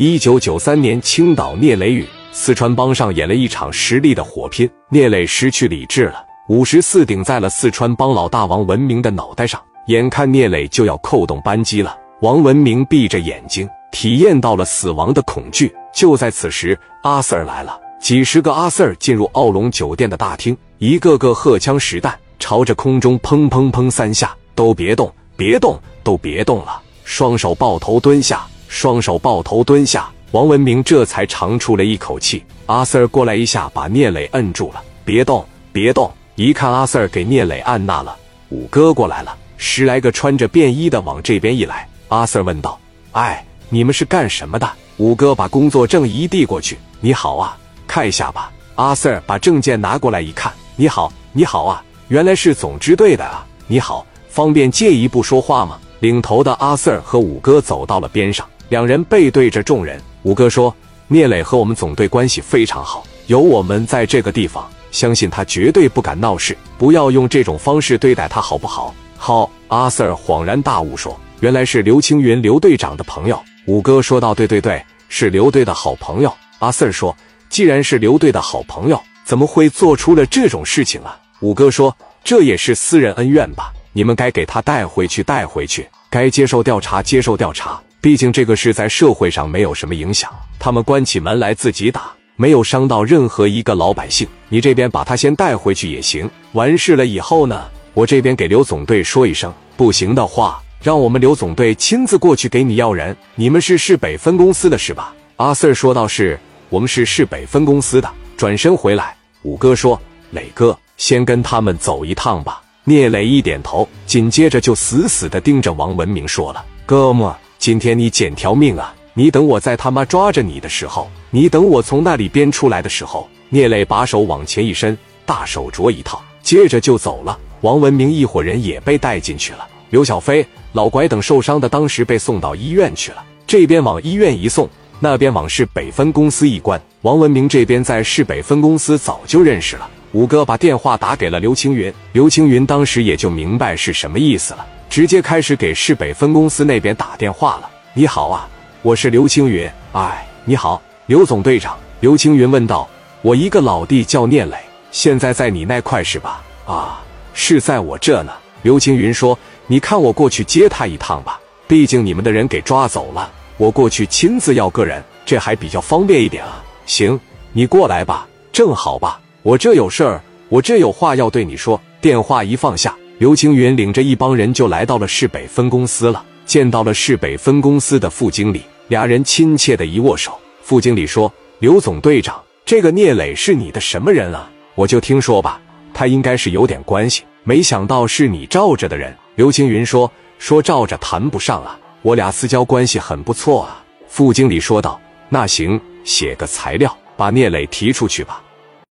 一九九三年，青岛聂磊与四川帮上演了一场实力的火拼，聂磊失去理智了，五十四顶在了四川帮老大王文明的脑袋上，眼看聂磊就要扣动扳机了，王文明闭着眼睛，体验到了死亡的恐惧。就在此时，阿 Sir 来了，几十个阿 Sir 进入奥龙酒店的大厅，一个个荷枪实弹，朝着空中砰砰砰三下，都别动，别动，都别动了，双手抱头蹲下。双手抱头蹲下，王文明这才长出了一口气。阿 Sir 过来一下，把聂磊摁住了，别动，别动。一看阿 Sir 给聂磊按那了，五哥过来了，十来个穿着便衣的往这边一来。阿 Sir 问道：“哎，你们是干什么的？”五哥把工作证一递过去：“你好啊，看一下吧。”阿 Sir 把证件拿过来一看：“你好，你好啊，原来是总支队的啊。你好，方便借一步说话吗？”领头的阿 Sir 和五哥走到了边上。两人背对着众人，五哥说：“聂磊和我们总队关系非常好，有我们在这个地方，相信他绝对不敢闹事。不要用这种方式对待他，好不好？”好，阿 Sir 恍然大悟说：“原来是刘青云刘队长的朋友。”五哥说道：“对对对，是刘队的好朋友。”阿 Sir 说：“既然是刘队的好朋友，怎么会做出了这种事情啊？”五哥说：“这也是私人恩怨吧？你们该给他带回去，带回去，该接受调查，接受调查。”毕竟这个事在社会上没有什么影响，他们关起门来自己打，没有伤到任何一个老百姓。你这边把他先带回去也行。完事了以后呢，我这边给刘总队说一声，不行的话，让我们刘总队亲自过去给你要人。你们是市北分公司的是吧？阿 Sir 说道：“是，我们是市北分公司的。”转身回来，五哥说：“磊哥，先跟他们走一趟吧。”聂磊一点头，紧接着就死死的盯着王文明说了：“哥们。”今天你捡条命啊！你等我在他妈抓着你的时候，你等我从那里边出来的时候。聂磊把手往前一伸，大手镯一套，接着就走了。王文明一伙人也被带进去了。刘小飞、老拐等受伤的当时被送到医院去了。这边往医院一送，那边往市北分公司一关。王文明这边在市北分公司早就认识了。五哥把电话打给了刘青云，刘青云当时也就明白是什么意思了。直接开始给市北分公司那边打电话了。你好啊，我是刘青云。哎，你好，刘总队长。刘青云问道：“我一个老弟叫聂磊，现在在你那块是吧？”啊，是在我这呢。刘青云说：“你看我过去接他一趟吧，毕竟你们的人给抓走了，我过去亲自要个人，这还比较方便一点啊。”行，你过来吧，正好吧，我这有事儿，我这有话要对你说。电话一放下。刘青云领着一帮人就来到了市北分公司了，见到了市北分公司的副经理，俩人亲切的一握手。副经理说：“刘总队长，这个聂磊是你的什么人啊？我就听说吧，他应该是有点关系，没想到是你罩着的人。”刘青云说：“说罩着谈不上啊，我俩私交关系很不错啊。”副经理说道：“那行，写个材料，把聂磊提出去吧。”